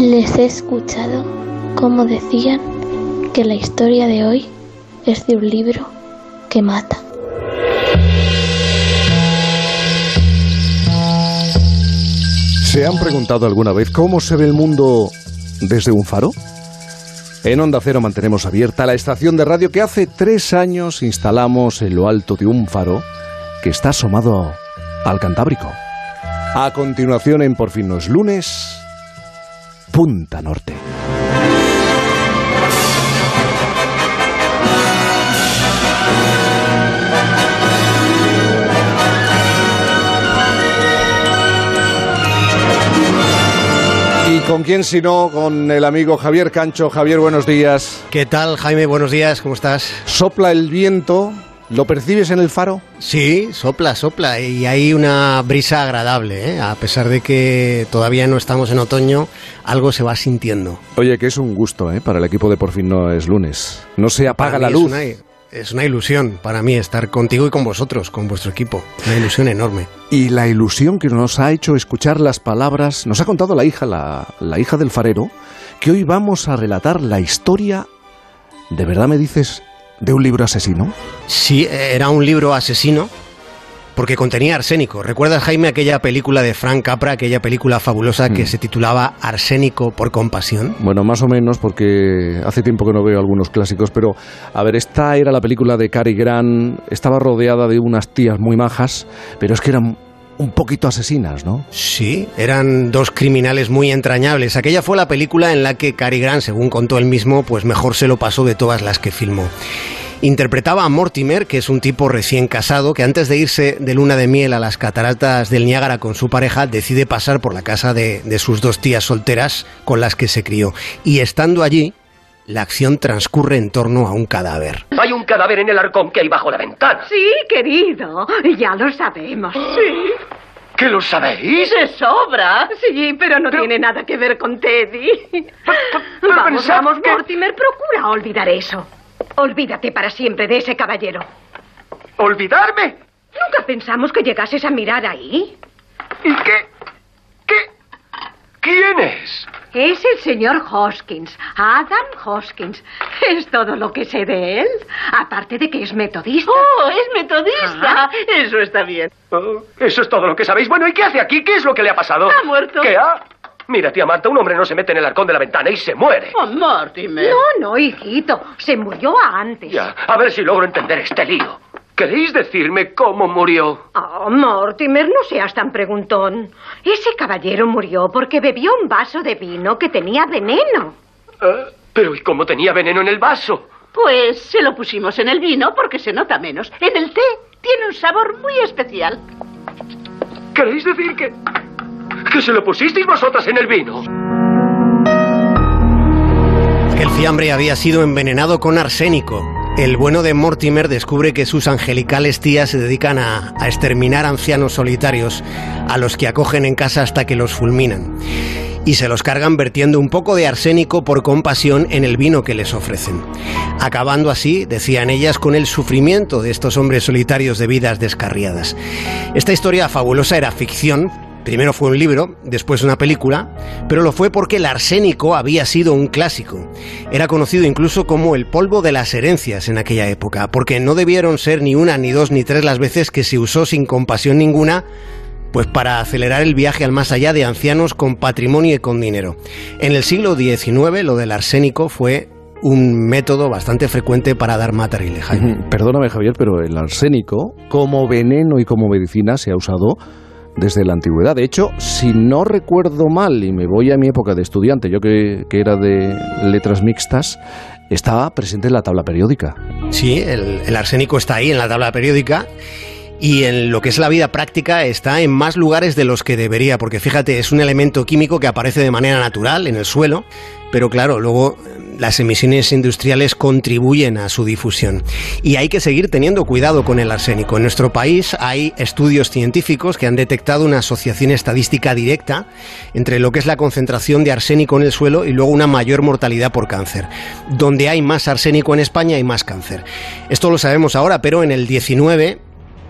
Les he escuchado como decían que la historia de hoy es de un libro que mata. ¿Se han preguntado alguna vez cómo se ve el mundo desde un faro? En Onda Cero mantenemos abierta la estación de radio que hace tres años instalamos en lo alto de un faro que está asomado al Cantábrico. A continuación, en Por fin no es lunes, Punta Norte. Con quién si no? Con el amigo Javier Cancho. Javier, buenos días. ¿Qué tal, Jaime? Buenos días, ¿cómo estás? Sopla el viento. ¿Lo percibes en el faro? Sí, sopla, sopla. Y hay una brisa agradable, ¿eh? A pesar de que todavía no estamos en otoño, algo se va sintiendo. Oye, que es un gusto, ¿eh? Para el equipo de Por fin no es lunes. No se apaga Para la luz. Es una, es una ilusión para mí estar contigo y con vosotros, con vuestro equipo. Una ilusión enorme. Y la ilusión que nos ha hecho escuchar las palabras, nos ha contado la hija, la, la hija del farero, que hoy vamos a relatar la historia, ¿de verdad me dices, de un libro asesino? Sí, era un libro asesino porque contenía arsénico. ¿Recuerdas, Jaime, aquella película de Frank Capra, aquella película fabulosa que Mm. se titulaba Arsénico por compasión? Bueno, más o menos, porque hace tiempo que no veo algunos clásicos, pero a ver, esta era la película de Cary Grant, estaba rodeada de unas tías muy majas, pero es que eran un poquito asesinas, ¿no? Sí, eran dos criminales muy entrañables. Aquella fue la película en la que Cary Grant, según contó él mismo, pues mejor se lo pasó de todas las que filmó. Interpretaba a Mortimer, que es un tipo recién casado, que antes de irse de luna de miel a las cataratas del Niágara con su pareja, decide pasar por la casa de, de sus dos tías solteras con las que se crió. Y estando allí, la acción transcurre en torno a un cadáver. Hay un cadáver en el arcón que hay bajo la ventana. Sí, querido, ya lo sabemos. Sí. ¿Qué lo sabéis? De sobra. Sí, pero no tiene nada que ver con Teddy. pero vamos, pensad vamos, que- Mortimer, procura olvidar eso. Olvídate para siempre de ese caballero. ¿Olvidarme? Nunca pensamos que llegases a mirar ahí. ¿Y qué? ¿Qué? ¿Quién es? Es el señor Hoskins, Adam Hoskins. Es todo lo que sé de él. Aparte de que es metodista. ¡Oh, es metodista! Ajá. Eso está bien. Oh, eso es todo lo que sabéis. Bueno, ¿y qué hace aquí? ¿Qué es lo que le ha pasado? Ha muerto. ¿Qué ha? Mira, tía Marta, un hombre no se mete en el arcón de la ventana y se muere. ¡Oh, Mortimer! No, no, hijito. Se murió antes. Ya, a ver si logro entender este lío. ¿Queréis decirme cómo murió? Oh, Mortimer, no seas tan preguntón. Ese caballero murió porque bebió un vaso de vino que tenía veneno. Eh, pero ¿y cómo tenía veneno en el vaso? Pues se lo pusimos en el vino porque se nota menos. En el té tiene un sabor muy especial. ¿Queréis decir que... que se lo pusisteis vosotras en el vino? El fiambre había sido envenenado con arsénico. El bueno de Mortimer descubre que sus angelicales tías se dedican a, a exterminar ancianos solitarios, a los que acogen en casa hasta que los fulminan. Y se los cargan vertiendo un poco de arsénico por compasión en el vino que les ofrecen. Acabando así, decían ellas, con el sufrimiento de estos hombres solitarios de vidas descarriadas. Esta historia fabulosa era ficción, Primero fue un libro, después una película, pero lo fue porque el arsénico había sido un clásico. Era conocido incluso como el polvo de las herencias en aquella época, porque no debieron ser ni una, ni dos, ni tres las veces que se usó sin compasión ninguna, pues para acelerar el viaje al más allá de ancianos con patrimonio y con dinero. En el siglo XIX lo del arsénico fue un método bastante frecuente para dar matarile. Perdóname, Javier, pero el arsénico, como veneno y como medicina, se ha usado desde la antigüedad. De hecho, si no recuerdo mal, y me voy a mi época de estudiante, yo que, que era de letras mixtas, estaba presente en la tabla periódica. Sí, el, el arsénico está ahí en la tabla periódica. Y en lo que es la vida práctica está en más lugares de los que debería, porque fíjate, es un elemento químico que aparece de manera natural en el suelo, pero claro, luego las emisiones industriales contribuyen a su difusión. Y hay que seguir teniendo cuidado con el arsénico. En nuestro país hay estudios científicos que han detectado una asociación estadística directa entre lo que es la concentración de arsénico en el suelo y luego una mayor mortalidad por cáncer. Donde hay más arsénico en España hay más cáncer. Esto lo sabemos ahora, pero en el 19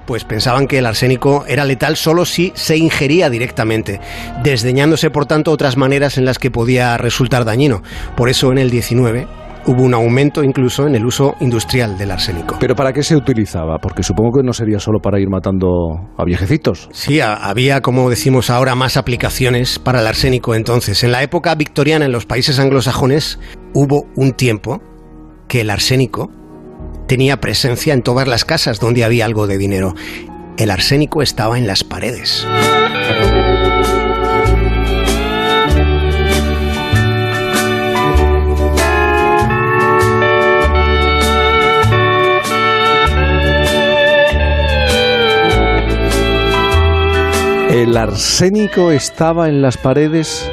pues pensaban que el arsénico era letal solo si se ingería directamente, desdeñándose por tanto otras maneras en las que podía resultar dañino. Por eso en el 19 hubo un aumento incluso en el uso industrial del arsénico. ¿Pero para qué se utilizaba? Porque supongo que no sería solo para ir matando a viejecitos. Sí, había, como decimos ahora, más aplicaciones para el arsénico entonces. En la época victoriana en los países anglosajones hubo un tiempo que el arsénico tenía presencia en todas las casas donde había algo de dinero. El arsénico estaba en las paredes. El arsénico estaba en las paredes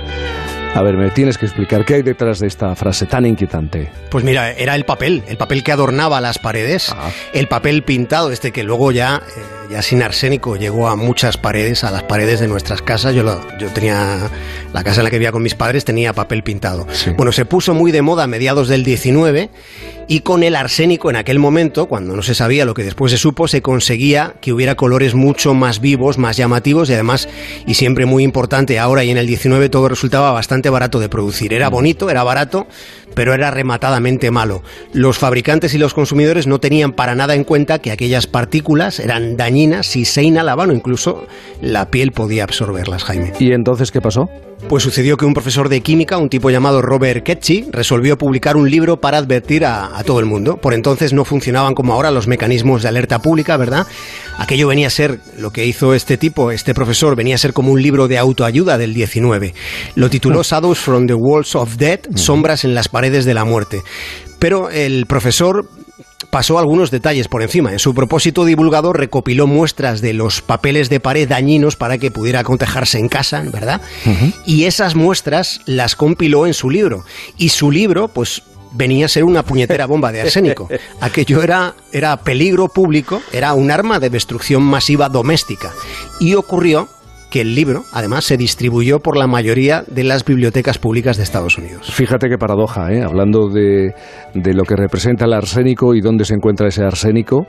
a ver, me tienes que explicar qué hay detrás de esta frase tan inquietante. Pues mira, era el papel, el papel que adornaba las paredes, ah. el papel pintado, este que luego ya, eh, ya sin arsénico llegó a muchas paredes, a las paredes de nuestras casas. Yo, yo tenía la casa en la que vivía con mis padres tenía papel pintado. Bueno, se puso muy de moda a mediados del 19 y con el arsénico en aquel momento, cuando no se sabía lo que después se supo, se conseguía que hubiera colores mucho más vivos, más llamativos y además, y siempre muy importante, ahora y en el 19 todo resultaba bastante barato de producir. Era bonito, era barato, pero era rematadamente malo. Los fabricantes y los consumidores no tenían para nada en cuenta que aquellas partículas eran dañinas si se inhalaban o incluso la piel podía absorberlas, Jaime. ¿Y entonces qué pasó? Pues sucedió que un profesor de química, un tipo llamado Robert Ketchy, resolvió publicar un libro para advertir a, a, todo el mundo. Por entonces no funcionaban como ahora los mecanismos de alerta pública, ¿verdad? Aquello venía a ser, lo que hizo este tipo, este profesor, venía a ser como un libro de autoayuda del 19. Lo tituló Shadows from the Walls of Death, Sombras en las paredes de la muerte. Pero el profesor pasó algunos detalles por encima. En su propósito divulgador recopiló muestras de los papeles de pared dañinos para que pudiera contajarse en casa, ¿verdad? Y esas muestras las compiló en su libro. Y su libro, pues venía a ser una puñetera bomba de arsénico. Aquello era, era peligro público, era un arma de destrucción masiva doméstica. Y ocurrió que el libro, además, se distribuyó por la mayoría de las bibliotecas públicas de Estados Unidos. Fíjate qué paradoja, ¿eh? hablando de, lo que representa el arsénico y dónde se encuentra ese arsénico.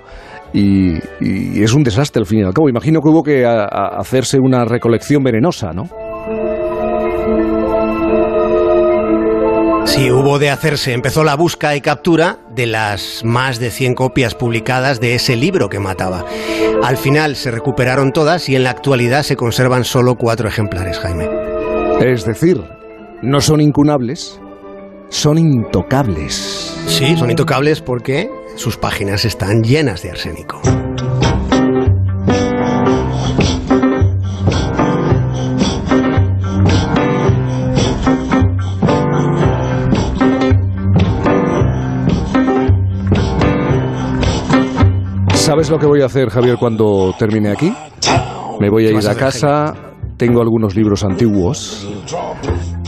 Y, es un desastre al fin y al cabo. Imagino que hubo que hacerse una recolección venenosa, ¿no? Sí, hubo de hacerse. Empezó la búsqueda y captura de las más de 100 copias publicadas de ese libro que mataba. Al final se recuperaron todas y en la actualidad se conservan solo cuatro ejemplares, Jaime. Es decir, no son incunables, son intocables. Sí, son intocables porque sus páginas están llenas de arsénico. ¿Sabes lo que voy a hacer, Javier, cuando termine aquí? Me voy a ir a casa, tengo algunos libros antiguos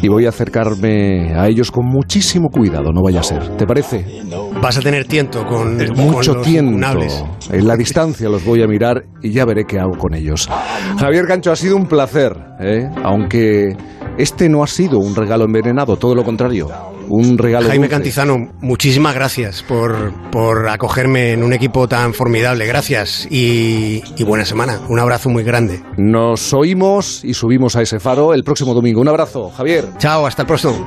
y voy a acercarme a ellos con muchísimo cuidado, no vaya a ser. ¿Te parece? Vas a tener tiento con mucho tiempo. En la distancia los voy a mirar y ya veré qué hago con ellos. Javier Gancho, ha sido un placer, ¿eh? aunque este no ha sido un regalo envenenado, todo lo contrario un regalo. Jaime Cantizano, muchísimas gracias por, por, acogerme en un equipo tan formidable. Gracias y, y, buena semana. Un abrazo muy grande. Nos oímos y subimos a ese faro el próximo domingo. Un abrazo, Javier. Chao, hasta el próximo.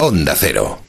Onda Cero.